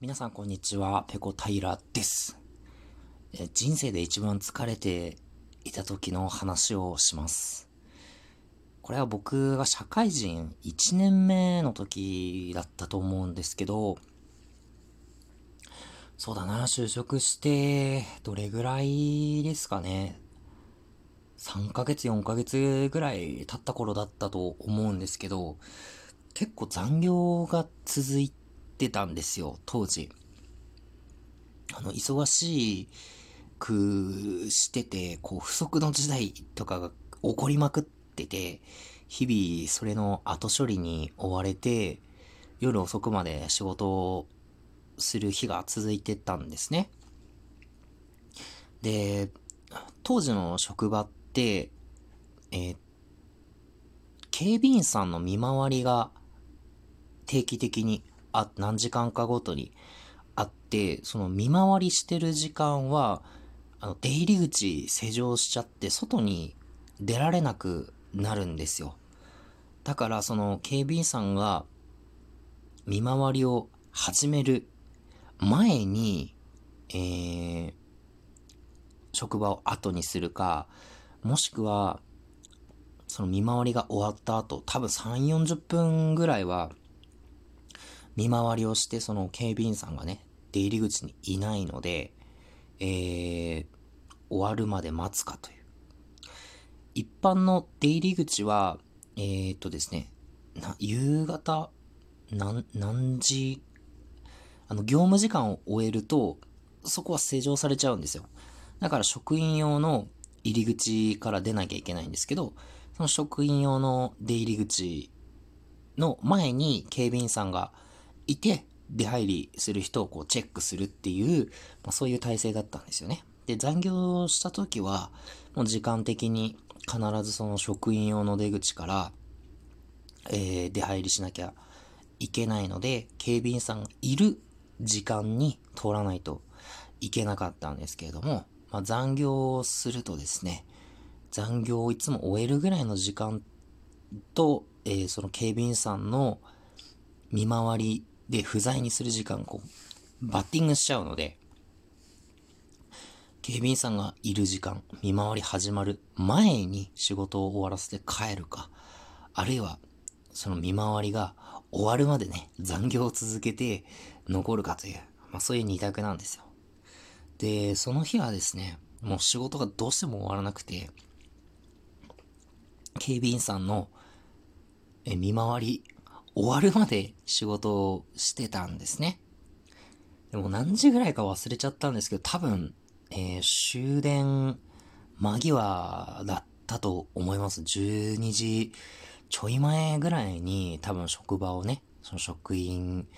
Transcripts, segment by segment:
皆さんこんにちは、ペコ平です。人生で一番疲れていた時の話をします。これは僕が社会人1年目の時だったと思うんですけど、そうだな、就職して、どれぐらいですかね。3ヶ月、4ヶ月ぐらい経った頃だったと思うんですけど、結構残業が続いってたんですよ、当時。あの、忙しくしてて、こう、不測の事態とかが起こりまくってて、日々それの後処理に追われて、夜遅くまで仕事をする日が続いてたんですね。で、当時の職場って、えー、警備員さんの見回りが定期的にあ、何時間かごとにあって、その見回りしてる時間は、あの、出入り口施錠しちゃって、外に出られなくなるんですよ。だから、その警備員さんが見回りを始める前に、えー、職場を後にするか、もしくは、その見回りが終わった後、多分3、40分ぐらいは、見回りをして、その警備員さんがね、出入り口にいないので、えー、終わるまで待つかという。一般の出入り口は、えー、っとですね、な、夕方、何、何時、あの、業務時間を終えると、そこは施錠されちゃうんですよ。だから職員用の入り口から出なきゃいけないんですけど、その職員用の出入り口の前に警備員さんがいて、出入りする人をこうチェックするっていう、まあ、そういう体制だったんですよね。で、残業した時は、もう時間的に必ずその職員用の出口から、えー、出入りしなきゃいけないので、警備員さんがいる時間に通らないといけなかったんですけれども、まあ、残業をするとですね、残業をいつも終えるぐらいの時間と、えー、その警備員さんの見回りで不在にする時間、こう、バッティングしちゃうので、警備員さんがいる時間、見回り始まる前に仕事を終わらせて帰るか、あるいは、その見回りが終わるまでね、残業を続けて残るかという、まあそういう二択なんですよ。で、その日はですね、もう仕事がどうしても終わらなくて、警備員さんの見回り終わるまで仕事をしてたんですね。でも何時ぐらいか忘れちゃったんですけど、多分、えー、終電間際だったと思います。12時ちょい前ぐらいに多分職場をね、その職員、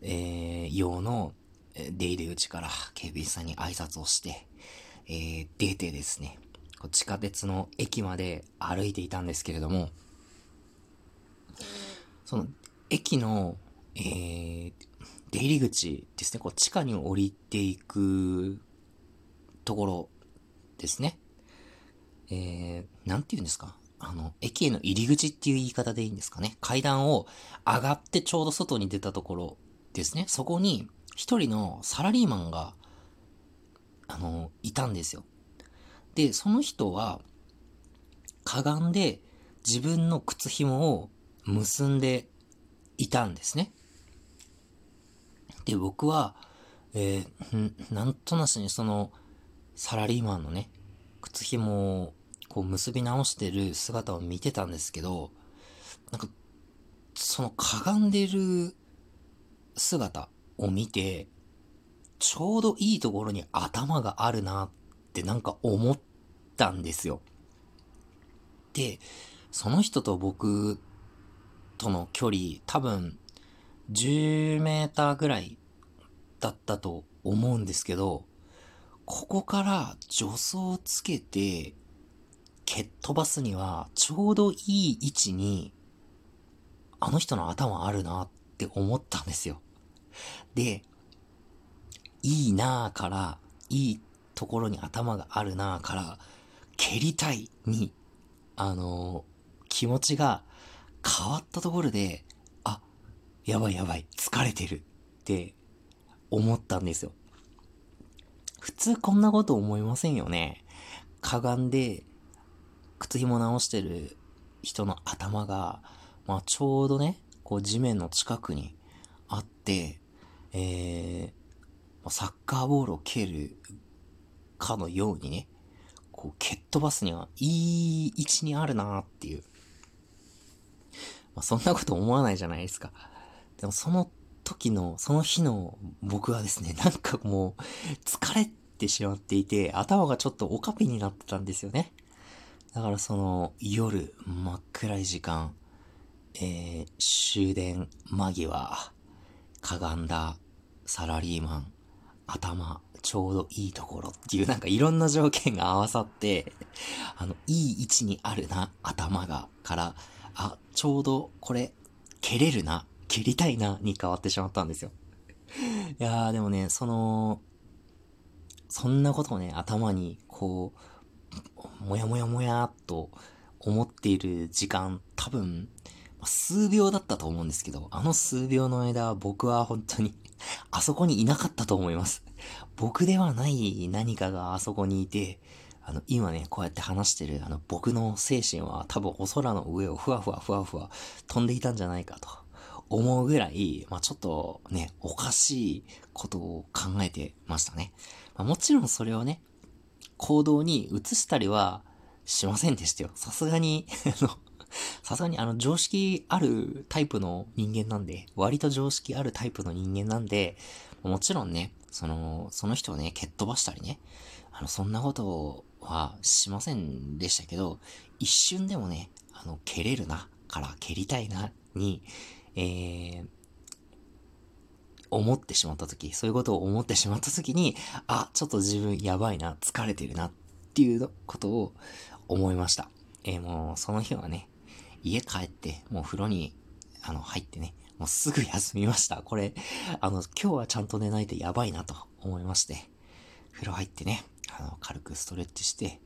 えー、用の出入り口から警備員さんに挨拶をして、えー、出てですね、地下鉄の駅まで歩いていたんですけれども、その駅の、えー、出入り口ですね、こう地下に降りていくところですね。えー、なんて言うんですか？あの、駅への入り口っていう言い方でいいんですかね？階段を上がってちょうど外に出たところですね。そこに一人のサラリーマンが、あの、いたんですよ。で、その人は、かがんで自分の靴紐を結んでいたんですね。で、僕は、えー、なんとなしにその、サラリーマンのね、靴紐をこう結び直してる姿を見てたんですけど、なんか、そのかがんでる姿を見て、ちょうどいいところに頭があるなってなんか思ったんですよ。で、その人と僕との距離、多分、10メーターぐらいだったと思うんですけど、ここから助走をつけて、蹴っ飛ばすには、ちょうどいい位置に、あの人の頭あるなって思ったんですよ。で、いいなぁから、いいところに頭があるなぁから、蹴りたいに、あのー、気持ちが変わったところで、あ、やばいやばい、疲れてるって思ったんですよ。普通こんなこと思いませんよね。かがんで、靴紐直してる人の頭が、まあちょうどね、こう地面の近くにあって、えー、サッカーボールを蹴るかのようにね、こう蹴っ飛ばすにはいい位置にあるなっていう。まあそんなこと思わないじゃないですか。でもその時の、その日の僕はですね、なんかもう疲れてしまっていて、頭がちょっとオカピになってたんですよね。だからその夜、真っ暗い時間、えー、終電間際、かがんだサラリーマン、頭、ちょうどいいところっていうなんかいろんな条件が合わさって、あの、いい位置にあるな、頭が、から、あ、ちょうどこれ、蹴れるな、蹴りたいな、に変わってしまったんですよ。いやーでもね、その、そんなことをね、頭に、こう、もやもやもやっと思っている時間、多分、数秒だったと思うんですけど、あの数秒の間、僕は本当にあそこにいなかったと思います。僕ではない何かがあそこにいて、あの、今ね、こうやって話してる、あの、僕の精神は多分お空の上をふわふわふわふわ飛んでいたんじゃないかと思うぐらい、まあちょっとね、おかしいことを考えてましたね。まあ、もちろんそれをね、行動に移したりはしませんでしたよ。さすがにあの、さすがにあの常識あるタイプの人間なんで、割と常識あるタイプの人間なんで、もちろんね、その、その人をね、蹴っ飛ばしたりね、あの、そんなことをはしませんでしたけど、一瞬でもね、あの、蹴れるな、から蹴りたいな、に、えー、思ってしまった時、そういうことを思ってしまった時に、あ、ちょっと自分やばいな、疲れてるなっていうことを思いました。えー、もうその日はね、家帰って、もう風呂に、あの、入ってね、もうすぐ休みました。これ、あの、今日はちゃんと寝ないとやばいなと思いまして、風呂入ってね、あの、軽くストレッチして、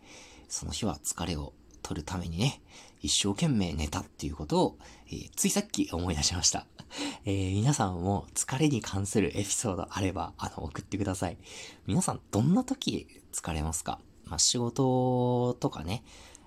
その日は疲れを取るためにね、一生懸命寝たっていうことを、えー、ついさっき思い出しました。えー、皆さんも疲れに関するエピソードあれば、あの、送ってください。皆さん、どんな時疲れますか？まあ、仕事とかね、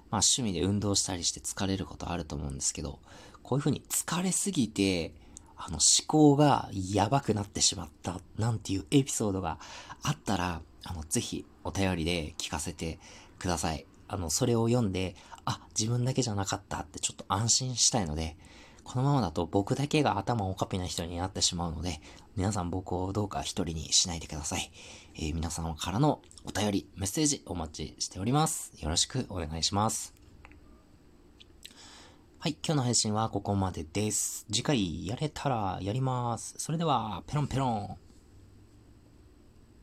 まあ、趣味で運動したりして疲れることあると思うんですけど、こういう風に疲れすぎて、あの、思考がやばくなってしまった、なんていうエピソードがあったら、あの、ぜひお便りで聞かせてください。あの、それを読んで、あ、自分だけじゃなかったってちょっと安心したいので、このままだと僕だけが頭おかぴな人になってしまうので、皆さん僕をどうか一人にしないでください。えー、皆様からのお便り、メッセージお待ちしております。よろしくお願いします。はい、今日の配信はここまでです。次回やれたらやります。それでは、ペロンペロン。